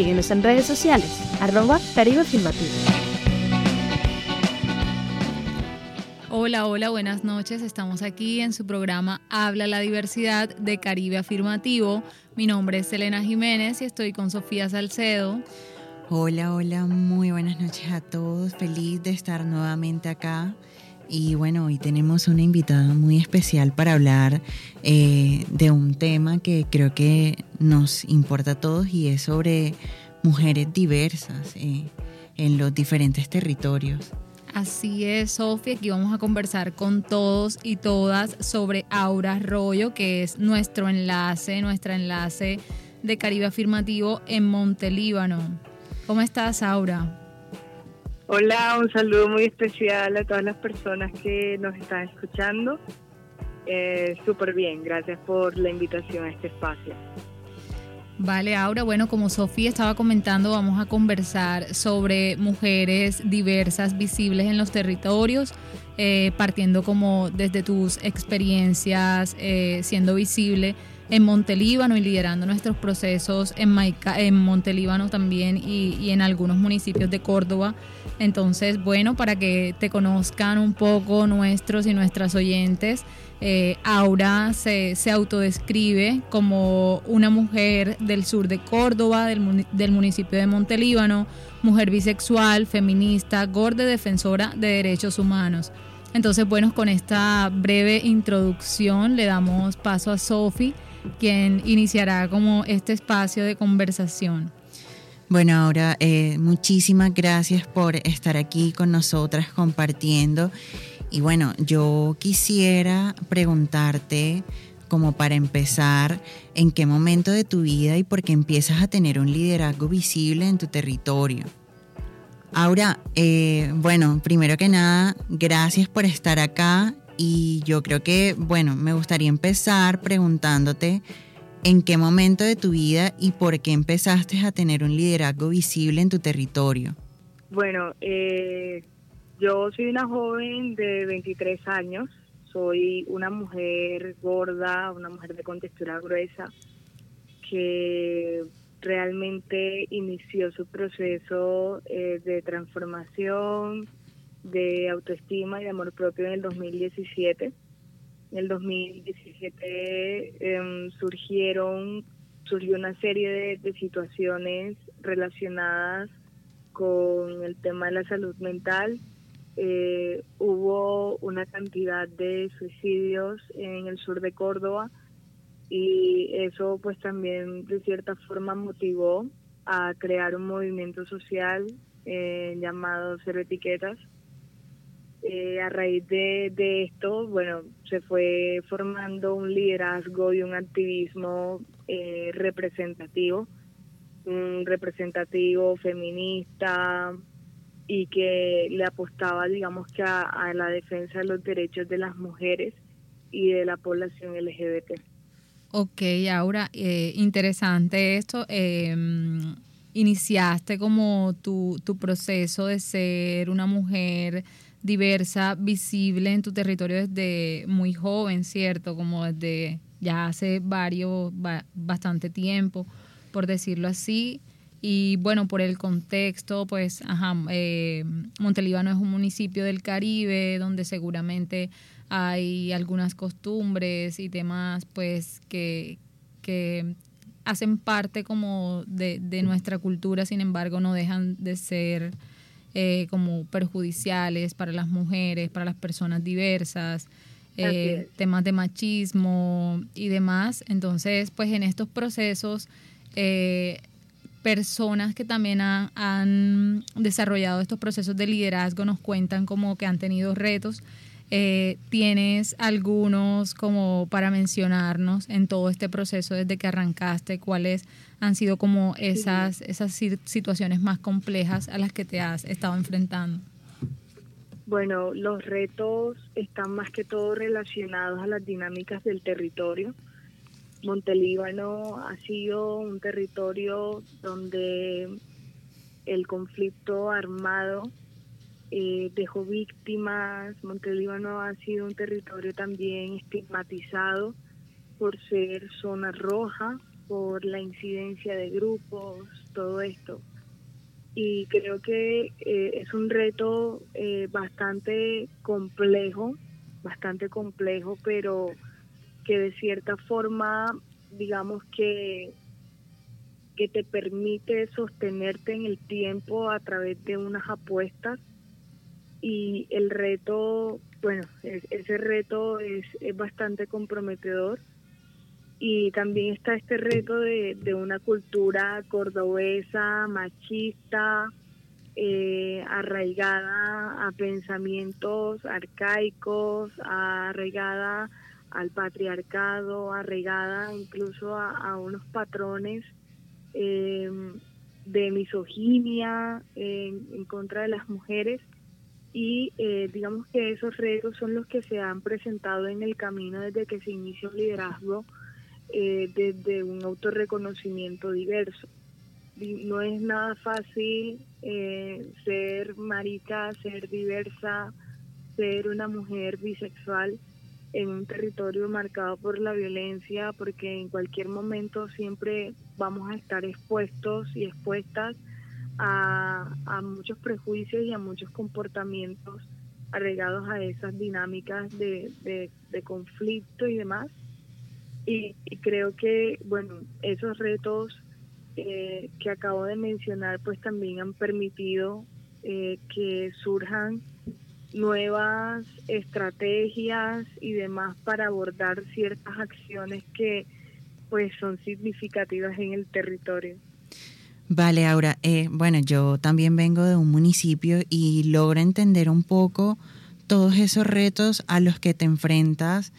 Síguenos en redes sociales, arroba Caribe. Hola, hola, buenas noches. Estamos aquí en su programa Habla la Diversidad de Caribe Afirmativo. Mi nombre es Elena Jiménez y estoy con Sofía Salcedo. Hola, hola, muy buenas noches a todos. Feliz de estar nuevamente acá. Y bueno, hoy tenemos una invitada muy especial para hablar eh, de un tema que creo que nos importa a todos y es sobre mujeres diversas eh, en los diferentes territorios. Así es, Sofía, aquí vamos a conversar con todos y todas sobre Aura Arroyo, que es nuestro enlace, nuestra enlace de Caribe Afirmativo en Montelíbano. ¿Cómo estás, Aura? Hola, un saludo muy especial a todas las personas que nos están escuchando. Eh, Súper bien, gracias por la invitación a este espacio. Vale, Aura, bueno, como Sofía estaba comentando, vamos a conversar sobre mujeres diversas, visibles en los territorios, eh, partiendo como desde tus experiencias, eh, siendo visible en Montelíbano y liderando nuestros procesos en, Maica, en Montelíbano también y, y en algunos municipios de Córdoba. Entonces, bueno, para que te conozcan un poco nuestros y nuestras oyentes, eh, Aura se, se, autodescribe como una mujer del sur de Córdoba, del, del municipio de Montelíbano, mujer bisexual, feminista, gorda defensora de derechos humanos. Entonces, bueno, con esta breve introducción le damos paso a Sofi, quien iniciará como este espacio de conversación. Bueno, ahora eh, muchísimas gracias por estar aquí con nosotras compartiendo. Y bueno, yo quisiera preguntarte, como para empezar, ¿en qué momento de tu vida y por qué empiezas a tener un liderazgo visible en tu territorio? Ahora, eh, bueno, primero que nada, gracias por estar acá y yo creo que, bueno, me gustaría empezar preguntándote en qué momento de tu vida y por qué empezaste a tener un liderazgo visible en tu territorio. Bueno, eh, yo soy una joven de 23 años, soy una mujer gorda, una mujer de contextura gruesa, que realmente inició su proceso eh, de transformación, de autoestima y de amor propio en el 2017. En el 2017 em, surgieron surgió una serie de, situaciones relacionadas con el tema de la salud mental. Eh, hubo una cantidad de suicidios en el sur de Córdoba y eso pues también de cierta forma motivó a crear un movimiento social eh, llamado Cero Etiquetas, eh, a raíz de, de, esto, bueno, se fue formando un liderazgo y un activismo eh, representativo, un representativo feminista y que le apostaba, digamos que a, la defensa de los derechos de las mujeres y de la población LGBT. Ok, Aura, eh, interesante esto. Em, iniciaste como tu, tu proceso de ser una mujer diversa, visible en tu territorio desde muy joven, ¿cierto? Como desde ya hace varios, bastante tiempo, por decirlo así. Y bueno, por el contexto, pues, ajá, eh, Montelíbano es un municipio del Caribe donde seguramente hay algunas costumbres y temas, pues, que, que hacen parte como de, de nuestra cultura, sin embargo, no dejan de ser eh, como perjudiciales para las mujeres, para las personas diversas, eh, temas de machismo y demás. Entonces, pues en estos procesos, eh, personas que también han, desarrollado estos procesos de liderazgo nos cuentan como que han tenido retos Eh, ¿Tienes algunos como para mencionarnos en todo este proceso desde que arrancaste? ¿Cuáles han sido como esas, esas situaciones más complejas a las que te has estado enfrentando? Bueno, los retos están más que todo relacionados a las dinámicas del territorio. Montelíbano ha sido un territorio donde el conflicto armado eh, dejó víctimas. Montelíbano ha sido un territorio también estigmatizado por ser zona roja, por la incidencia de grupos, todo esto y creo que eh, es un reto eh, bastante complejo, bastante complejo, pero que de cierta forma, digamos que que te permite sostenerte en el tiempo a través de unas apuestas y el reto, bueno, ese reto es, es bastante comprometedor. Y también está este reto de, una cultura cordobesa, machista, eh, arraigada a pensamientos arcaicos, arraigada al patriarcado, arraigada incluso a, unos patrones em, de misoginia en, contra de las mujeres y eh, digamos que esos retos son los que se han presentado en el camino desde que se inició el liderazgo eh, desde un autorreconocimiento diverso. No es nada fácil eh, ser marica, ser diversa, ser una mujer bisexual en un territorio marcado por la violencia, porque en cualquier momento siempre vamos a estar expuestos y expuestas a, muchos prejuicios y a muchos comportamientos arraigados a esas dinámicas de, de conflicto y demás. Y, creo que, bueno, esos retos eh, que acabo de mencionar, pues también han permitido eh, que surjan nuevas estrategias y demás para abordar ciertas acciones que pues son significativas en el territorio. Vale, Aura. Eh, bueno, yo también vengo de un municipio y logro entender un poco todos esos retos a los que te enfrentas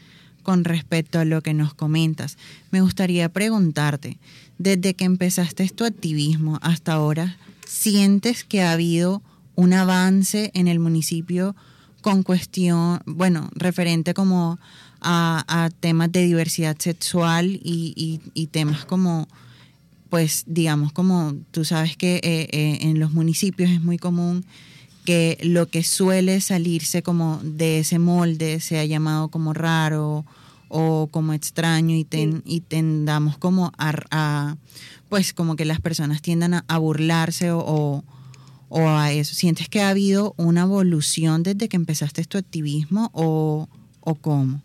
con respecto a lo que nos comentas. Me gustaría preguntarte, desde que empezaste tu activismo hasta ahora, ¿sientes que ha habido un avance en el municipio con cuestión, bueno, referente como a, temas de diversidad sexual y, temas como, pues digamos, como tú sabes que eh, eh, en los municipios es muy común que lo que suele salirse como de ese molde sea llamado como raro o como extraño y, y tendamos como a, pues como que las personas tiendan a, burlarse o, o, a eso. ¿Sientes que ha habido una evolución desde que empezaste tu activismo o, o cómo?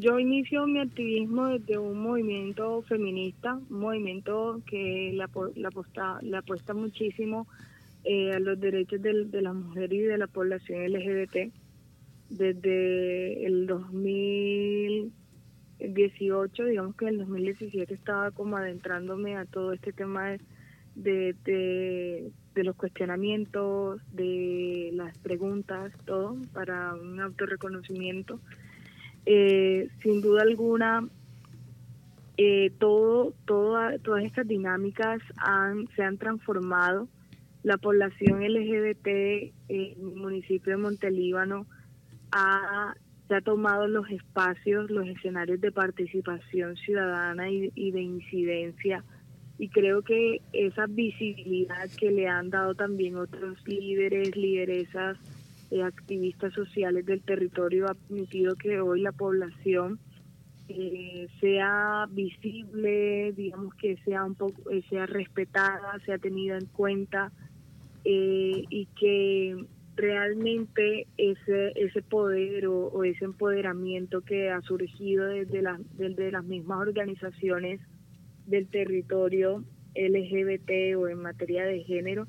Yo inicio mi activismo desde un movimiento feminista, un movimiento que le, apuesta, apuesta muchísimo eh, a los derechos de, las mujeres y de la población LGBT. Desde el 2018, digamos que en el 2017 estaba como adentrándome a todo este tema de, de, los cuestionamientos, de las preguntas, todo, para un autorreconocimiento. Eh, sin duda alguna, eh, todo, todas estas dinámicas han, se han transformado la población LGBT en el municipio de Montelíbano ha, se ha tomado los espacios, los escenarios de participación ciudadana y, de incidencia. Y creo que esa visibilidad que le han dado también otros líderes, lideresas, eh, activistas sociales del territorio ha permitido que hoy la población eh, sea visible, digamos que sea un poco, eh, sea respetada, sea tenida en cuenta y que realmente ese ese poder o, ese empoderamiento que ha surgido desde, la, desde las mismas organizaciones del territorio LGBT o en materia de género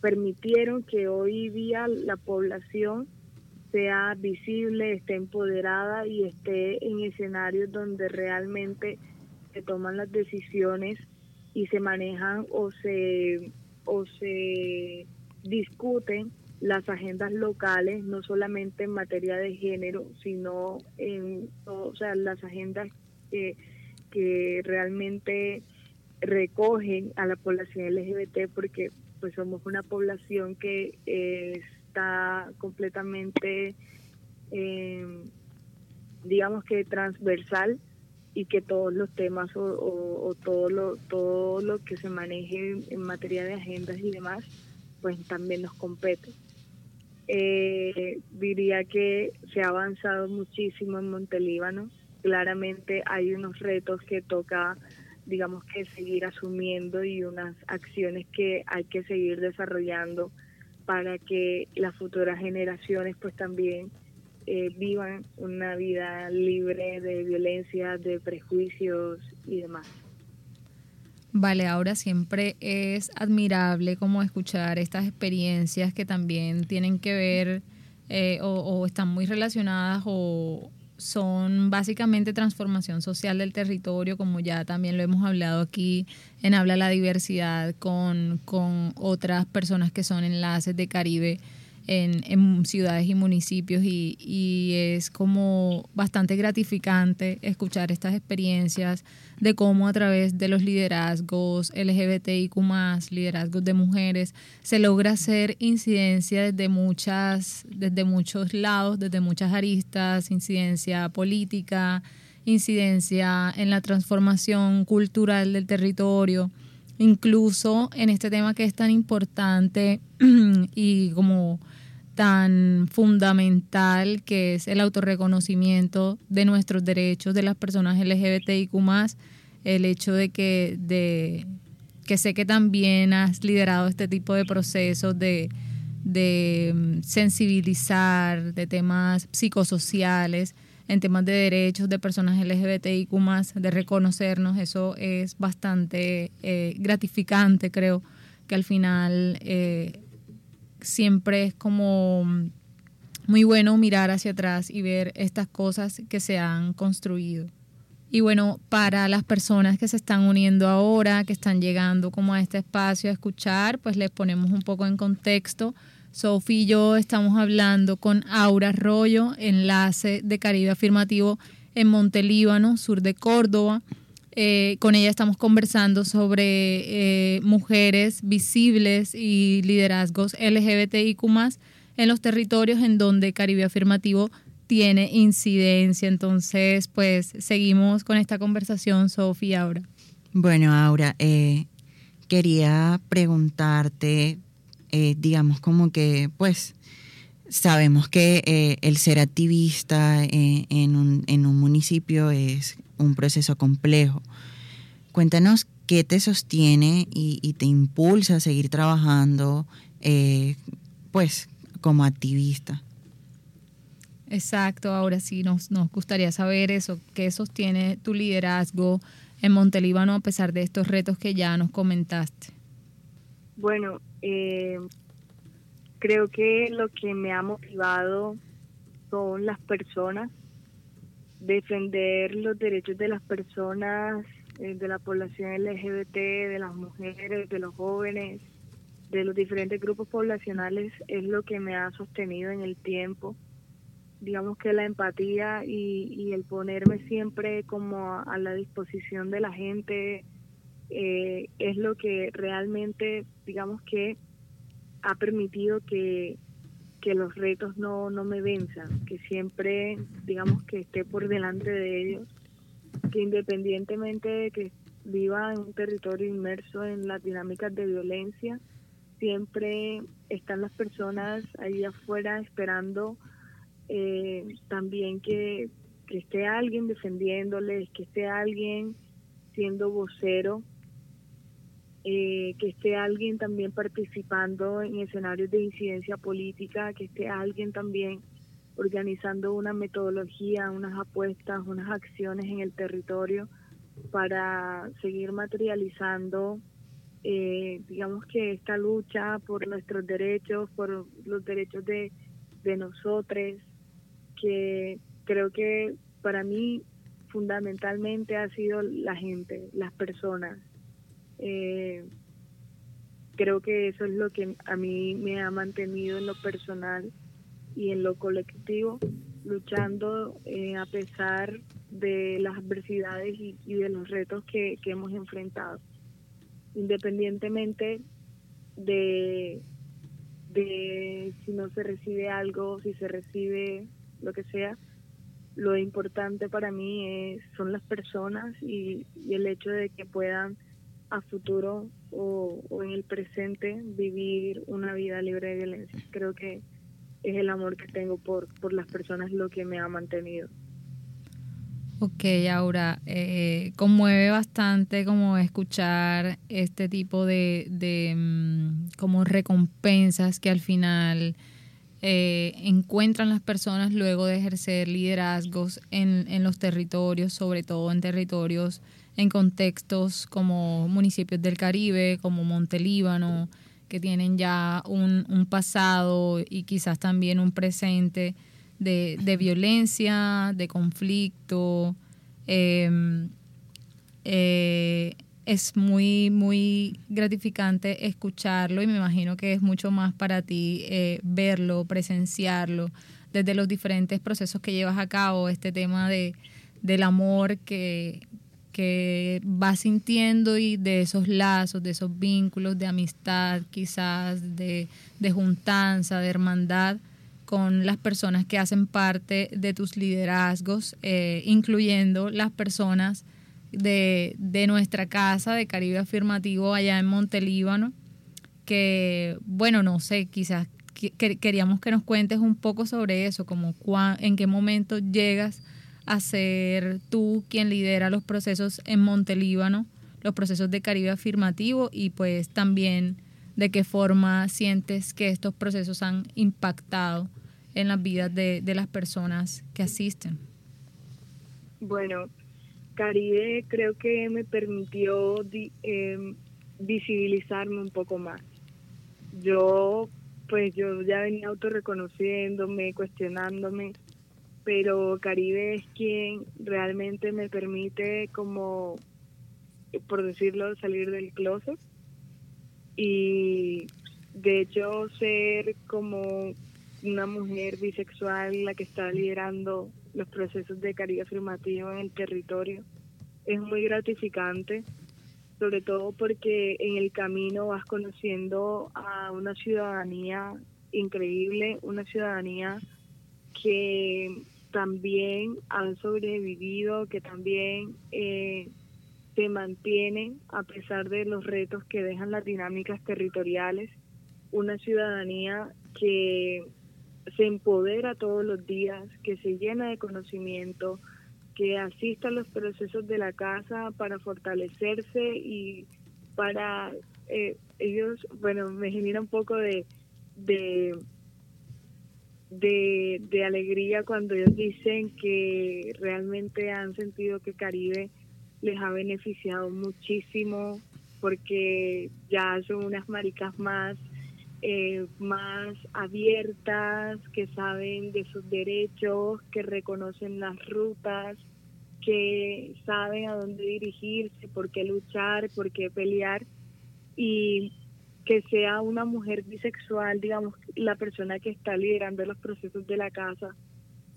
permitieron que hoy día la población sea visible, esté empoderada y esté en escenarios donde realmente se toman las decisiones y se manejan o se, o se discuten las agendas locales, no solamente en materia de género, sino en o sea, las agendas que, que realmente recogen a la población LGBT porque pues somos una población que está completamente eh, digamos que transversal y que todos los temas o, todo lo todo lo que se maneje en materia de agendas y demás pues también nos compete. Eh, diría que se ha avanzado muchísimo en Montelíbano. Claramente hay unos retos que toca digamos que seguir asumiendo y unas acciones que hay que seguir desarrollando para que las futuras generaciones pues también eh, vivan una vida libre de violencia, de prejuicios y demás. Vale, ahora siempre es admirable como escuchar estas experiencias que también tienen que ver eh, o, están muy relacionadas o son básicamente transformación social del territorio, como ya también lo hemos hablado aquí en Habla la Diversidad con, con otras personas que son enlaces de Caribe en, ciudades y municipios y, es como bastante gratificante escuchar estas experiencias de cómo a través de los liderazgos LGBTIQ liderazgos de mujeres, se logra hacer incidencia desde muchas, desde muchos lados, desde muchas aristas, incidencia política, incidencia en la transformación cultural del territorio, incluso en este tema que es tan importante y como tan fundamental que es el autorreconocimiento de nuestros derechos de las personas LGBTIQ el hecho de que, de, que sé que también has liderado este tipo de procesos de, de mm, sensibilizar de temas psicosociales, en temas de derechos de personas LGBTIQ de reconocernos, eso es bastante eh, gratificante, creo que al final eh, siempre es como muy bueno mirar hacia atrás y ver estas cosas que se han construido. Y bueno, para las personas que se están uniendo ahora, que están llegando como a este espacio a escuchar, pues les ponemos un poco en contexto. Sofi y yo estamos hablando con Aura Arroyo, enlace de Caribe Afirmativo en Montelíbano, sur de Córdoba. Eh, con ella estamos conversando sobre eh, mujeres visibles y liderazgos LGBTIQ en los territorios en donde Caribe Afirmativo tiene incidencia. Entonces, pues seguimos con esta conversación, Sofía, ahora. Bueno, Aura, eh, quería preguntarte, digamos como que, pues, sabemos que el ser activista en un, en un municipio es un proceso complejo. Cuéntanos qué te sostiene y, te impulsa a seguir trabajando, eh, pues, como activista. Exacto, ahora sí nos, nos gustaría saber eso, qué sostiene tu liderazgo en Montelíbano a pesar de estos retos que ya nos comentaste. Bueno, eh, creo que lo que me ha motivado son las personas defender los derechos de las personas, eh, de la población LGBT, de las mujeres, de los jóvenes, de los diferentes grupos poblacionales es lo que me ha sostenido en el tiempo. Digamos que la empatía y, el ponerme siempre como a, la disposición de la gente eh, es lo que realmente, digamos que ha permitido que, que los retos no, no me venzan, que siempre, digamos, que esté por delante de ellos, que independientemente de que viva en un territorio inmerso en las dinámicas de violencia, siempre están las personas ahí afuera esperando eh, también que, que esté alguien defendiéndoles, que esté alguien siendo vocero eh, que esté alguien también participando en escenarios de incidencia política, que esté alguien también organizando una metodología, unas apuestas, unas acciones en el territorio para seguir materializando, eh, digamos que esta lucha por nuestros derechos, por los derechos de, de nosotros, que creo que para mí fundamentalmente ha sido la gente, las personas, eh, creo que eso es lo que a mí me ha mantenido en lo personal y en lo colectivo, luchando eh, a pesar de las adversidades y, de los retos que, hemos enfrentado. Independientemente de, de si no se recibe algo, si se recibe lo que sea, lo importante para mí es, son las personas y, el hecho de que puedan a futuro o, en el presente vivir una vida libre de violencia. Creo que es el amor que tengo por, por las personas lo que me ha mantenido. Ok, Aura, eh, conmueve bastante como escuchar este tipo de, de mm, como recompensas que al final eh, encuentran las personas luego de ejercer liderazgos en, en los territorios, sobre todo en territorios en contextos como municipios del Caribe, como Montelíbano, que tienen ya un, pasado y quizás también un presente de, de violencia, de conflicto. Em, eh, es muy, muy gratificante escucharlo y me imagino que es mucho más para ti eh, verlo, presenciarlo, desde los diferentes procesos que llevas a cabo, este tema de, del amor que, que vas sintiendo y de esos lazos, de esos vínculos de amistad, quizás de, de juntanza, de hermandad con las personas que hacen parte de tus liderazgos, eh, incluyendo las personas de, de, nuestra casa de Caribe Afirmativo allá en Montelíbano, que, bueno, no sé, quizás queríamos que nos cuentes un poco sobre eso, como en qué momento llegas a ser tú quien lidera los procesos en Montelíbano, los procesos de Caribe Afirmativo y pues también de qué forma sientes que estos procesos han impactado en las vidas de, las personas que asisten. Bueno, Caribe creo que me permitió em, visibilizarme un poco más. Yo, pues yo ya venía autorreconociéndome, cuestionándome pero Caribe es quien realmente me permite como, por decirlo, salir del closet. Y de hecho ser como una mujer bisexual la que está liderando los procesos de Caribe afirmativo en el territorio es muy gratificante, sobre todo porque en el camino vas conociendo a una ciudadanía increíble, una ciudadanía que también han sobrevivido, que también eh, se mantienen a pesar de los retos que dejan las dinámicas territoriales, una ciudadanía que se empodera todos los días, que se llena de conocimiento, que asista a los procesos de la casa para fortalecerse y para eh, ellos, bueno, me genera un poco de de, de alegría cuando ellos dicen que realmente han sentido que Caribe les ha beneficiado muchísimo porque ya son unas maricas más eh, más abiertas, que saben de sus derechos, que reconocen las rutas, que saben a dónde dirigirse, por qué luchar, por qué pelear. Y que sea una mujer bisexual, digamos, la persona que está liderando los procesos de la casa,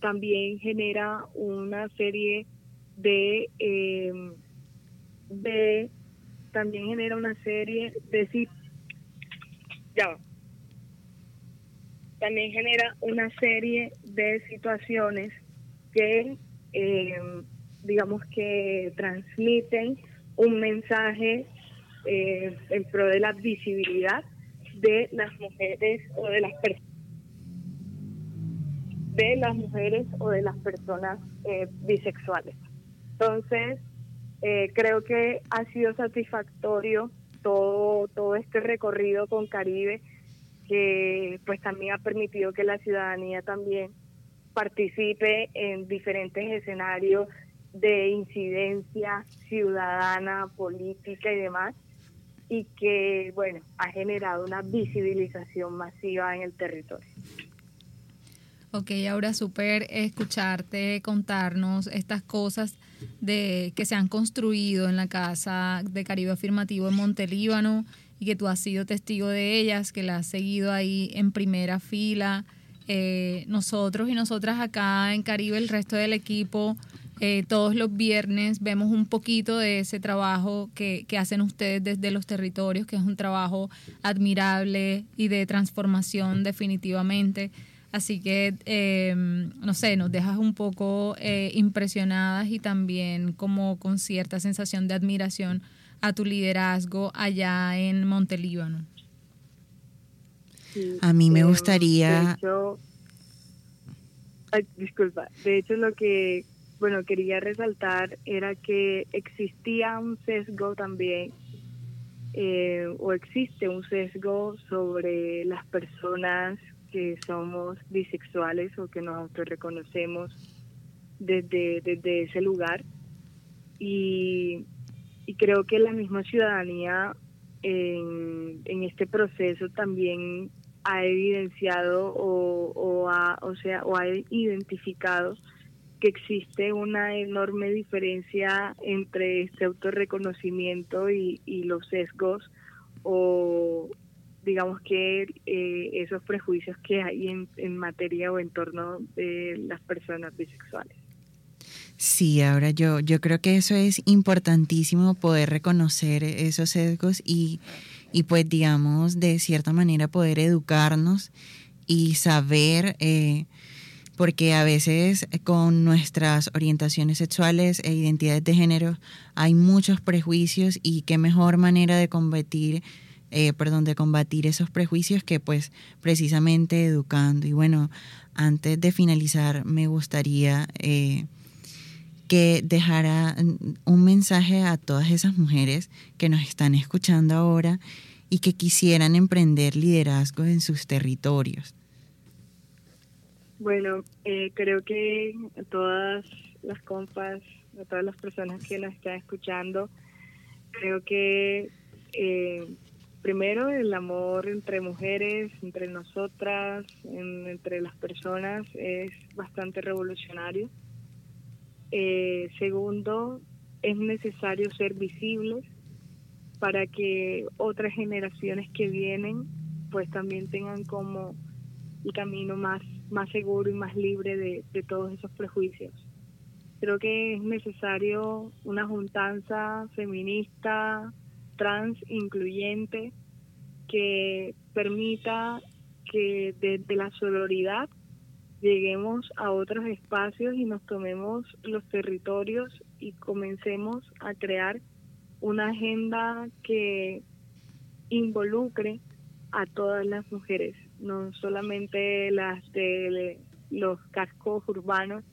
también genera una serie de, em, de también genera una serie de ya también genera una serie de situaciones que em, digamos que transmiten un mensaje eh, en pro de la visibilidad de las mujeres o de las personas de las mujeres o de las personas eh, bisexuales. Entonces, eh, creo que ha sido satisfactorio todo, todo este recorrido con Caribe, que pues también ha permitido que la ciudadanía también participe en diferentes escenarios de incidencia ciudadana, política y demás, y que, bueno, ha generado una visibilización masiva en el territorio. Ok, ahora súper escucharte contarnos estas cosas de que se han construido en la Casa de Caribe Afirmativo en Montelíbano y que tú has sido testigo de ellas, que la has seguido ahí en primera fila. Eh, nosotros y nosotras acá en Caribe, el resto del equipo, eh, todos los viernes vemos un poquito de ese trabajo que, que, hacen ustedes desde los territorios, que es un trabajo admirable y de transformación definitivamente. Así que, eh, no sé, nos dejas un poco eh, impresionadas y también como con cierta sensación de admiración a tu liderazgo allá en Montelíbano. Sí, a mí me gustaría... De hecho, ay, disculpa, de hecho lo que, bueno, quería resaltar era que existía un sesgo también eh, o existe un sesgo sobre las personas que somos bisexuales o que nos reconocemos desde, desde ese lugar. Y, y creo que la misma ciudadanía en, en este proceso también ha evidenciado o, o, ha, o, sea, o ha identificado que existe una enorme diferencia entre este autorreconocimiento y, y los sesgos o, digamos que eh, esos prejuicios que hay en, en materia o en torno de las personas bisexuales. Sí, ahora yo, yo creo que eso es importantísimo poder reconocer esos sesgos y, y pues digamos de cierta manera poder educarnos y saber, eh, porque a veces con nuestras orientaciones sexuales e identidades de género hay muchos prejuicios y qué mejor manera de combatir eh, perdón, de combatir esos prejuicios que pues precisamente educando. Y bueno, antes de finalizar, me gustaría eh, que dejara un mensaje a todas esas mujeres que nos están escuchando ahora y que quisieran emprender liderazgo en sus territorios. Bueno, eh, creo que a todas las compas, a todas las personas que nos están escuchando, creo que eh, primero el amor entre mujeres, entre nosotras, entre las personas es bastante revolucionario. Eh, segundo, es necesario ser visibles para que otras generaciones que vienen pues también tengan como el camino más, más seguro y más libre de, todos esos prejuicios. Creo que es necesario una juntanza feminista, trans incluyente que permita que desde la sororidad lleguemos a otros espacios y nos tomemos los territorios y comencemos a crear una agenda que involucre a todas las mujeres, no solamente las de los cascos urbanos,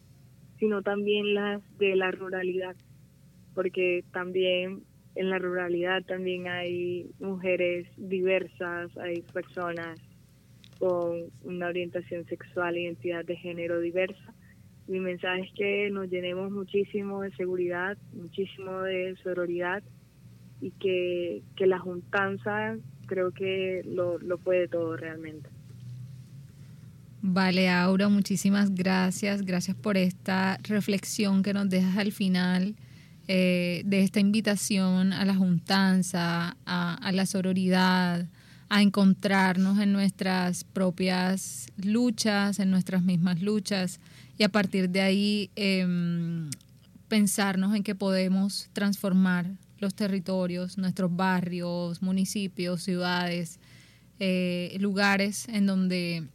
sino también las de la ruralidad, porque también en la ruralidad también hay mujeres diversas, hay personas con una orientación sexual identidad de género diversa. Mi mensaje es que nos llenemos muchísimo de seguridad, muchísimo de sororidad y que, que la juntanza creo que lo, lo puede todo realmente. Vale, Aura, muchísimas gracias. Gracias por esta reflexión que nos dejas al final. Eh, de esta invitación a la juntanza, a, la sororidad, a encontrarnos en nuestras propias luchas, en nuestras mismas luchas y a partir de ahí em, pensarnos en que podemos transformar los territorios, nuestros barrios, municipios, ciudades, eh, lugares en donde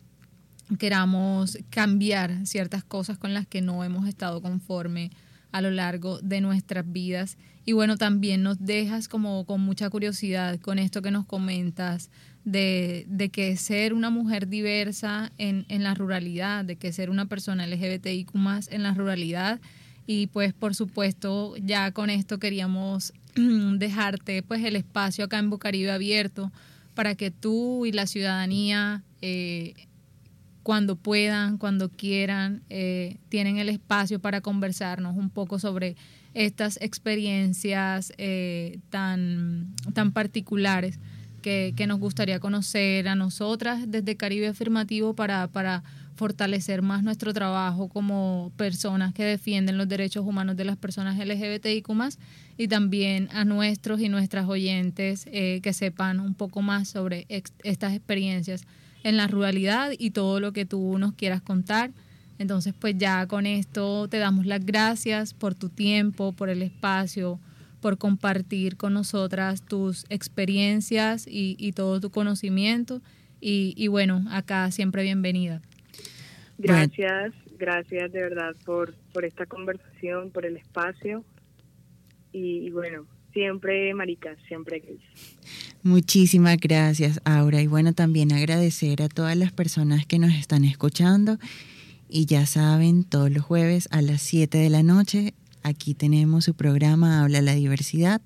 queramos cambiar ciertas cosas con las que no hemos estado conforme a lo largo de nuestras vidas. Y bueno, también nos dejas como con mucha curiosidad con esto que nos comentas de, de que ser una mujer diversa en, en, la ruralidad, de que ser una persona LGBTIQ más en la ruralidad. Y pues por supuesto ya con esto queríamos dejarte pues el espacio acá en Bucaribe abierto para que tú y la ciudadanía eh, cuando puedan, cuando quieran, eh, tienen el espacio para conversarnos un poco sobre estas experiencias eh, tan, tan particulares que, que, nos gustaría conocer a nosotras desde Caribe Afirmativo para, para fortalecer más nuestro trabajo como personas que defienden los derechos humanos de las personas LGBTIQ y también a nuestros y nuestras oyentes eh, que sepan un poco más sobre estas experiencias en la ruralidad y todo lo que tú nos quieras contar. Entonces, pues ya con esto te damos las gracias por tu tiempo, por el espacio, por compartir con nosotras tus experiencias y, todo tu conocimiento. Y, bueno, acá siempre bienvenida. Gracias, gracias de verdad por, por esta conversación, por el espacio. Y, bueno, siempre, Marica, siempre Muchísimas gracias, Aura. Y bueno, también agradecer a todas las personas que nos están escuchando. Y ya saben, todos los jueves a las 7 de la noche Aquí tenemos su programa Habla la Diversidad,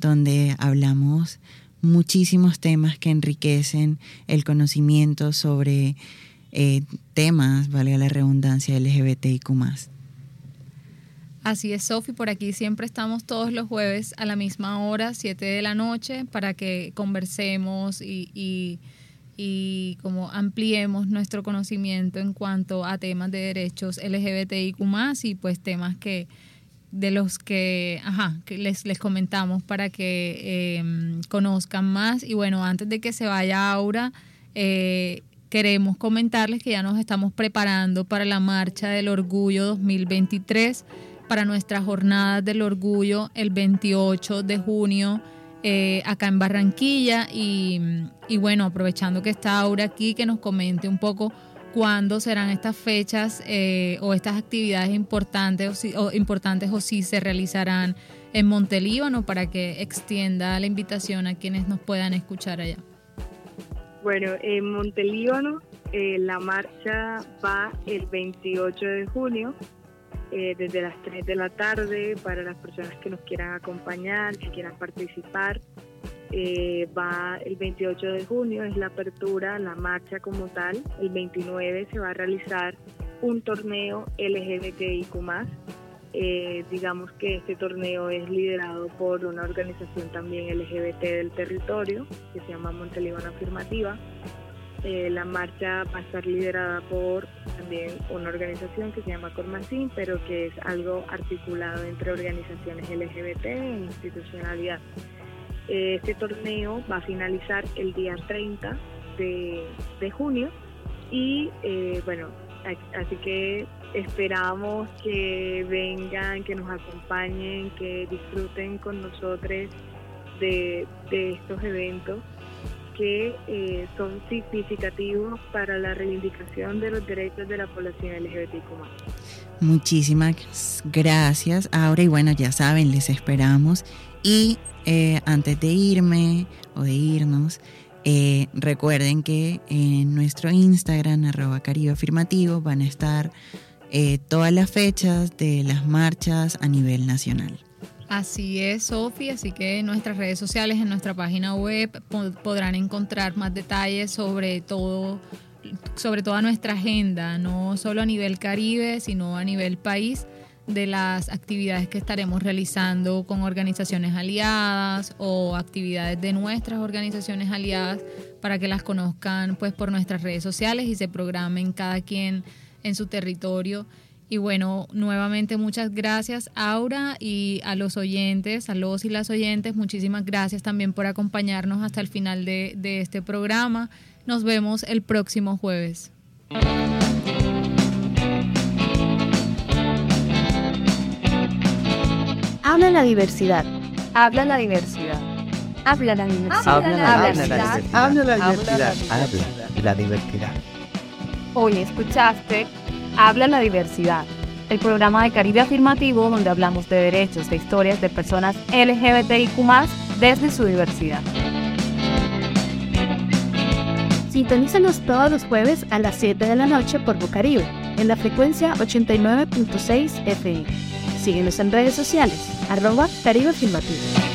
donde hablamos muchísimos temas que enriquecen el conocimiento sobre eh, temas, valga la redundancia, LGBTIQ. Así es, Sofi, por aquí siempre estamos todos los jueves a la misma hora, 7 de la noche, para que conversemos y, y, y como ampliemos nuestro conocimiento en cuanto a temas de derechos LGBTIQ y pues temas que de los que, ajá, que les, les comentamos para que em, conozcan más. Y bueno, antes de que se vaya Aura, eh, queremos comentarles que ya nos estamos preparando para la Marcha del Orgullo 2023, para nuestras jornadas del orgullo el 28 de junio. Eh, acá en Barranquilla y, y bueno, aprovechando que está Aura aquí, que nos comente un poco cuándo serán estas fechas eh, o estas actividades importantes o, si, importantes o si se realizarán en Montelíbano para que extienda la invitación a quienes nos puedan escuchar allá. Bueno, en Montelíbano eh, la marcha va el 28 de junio eh, desde las 3 de la tarde para las personas que nos quieran acompañar, que quieran participar. Eh, va el 28 de junio, es la apertura, la marcha como tal. El 29 se va a realizar un torneo LGBTIQ. Eh, digamos que este torneo es liderado por una organización también LGBT del territorio que se llama Montelíbano Afirmativa. Eh, la marcha va a estar liderada por también una organización que se llama Cormacín, pero que es algo articulado entre organizaciones LGBT e institucionalidad. Este torneo va a finalizar el día 30 de, junio y eh, bueno, así que esperamos que vengan, que nos acompañen, que disfruten con nosotros de, estos eventos que eh, son significativos para la reivindicación de los derechos de la población LGBTIQ. Muchísimas gracias, Ahora y bueno, ya saben, les esperamos y eh, antes de irme o de irnos, eh, recuerden que en nuestro Instagram, arroba Caribe van a estar todas las fechas de las marchas a nivel nacional. Así es, Sofi, así que en nuestras redes sociales, en nuestra página web, podrán encontrar más detalles sobre todo, sobre toda nuestra agenda, no solo a nivel Caribe, sino a nivel país de las actividades que estaremos realizando con organizaciones aliadas o actividades de nuestras organizaciones aliadas para que las conozcan pues por nuestras redes sociales y se programen cada quien en su territorio. Y bueno, nuevamente muchas gracias Aura y a los oyentes, a los y las oyentes, muchísimas gracias también por acompañarnos hasta el final de, de este programa. Nos vemos el próximo jueves. Habla la diversidad. Habla la diversidad. Habla la diversidad. Habla la diversidad. Habla la diversidad. Habla la diversidad. Hoy escuchaste Habla la diversidad, el programa de Caribe Afirmativo donde hablamos de derechos e historias de personas LGBTIQ desde su diversidad. Sintonízanos todos los jueves a las 7 de la noche por Bocaribe, en la frecuencia 89.6 FM. Síguenos en redes sociales, arroba Caribe Afirmativo.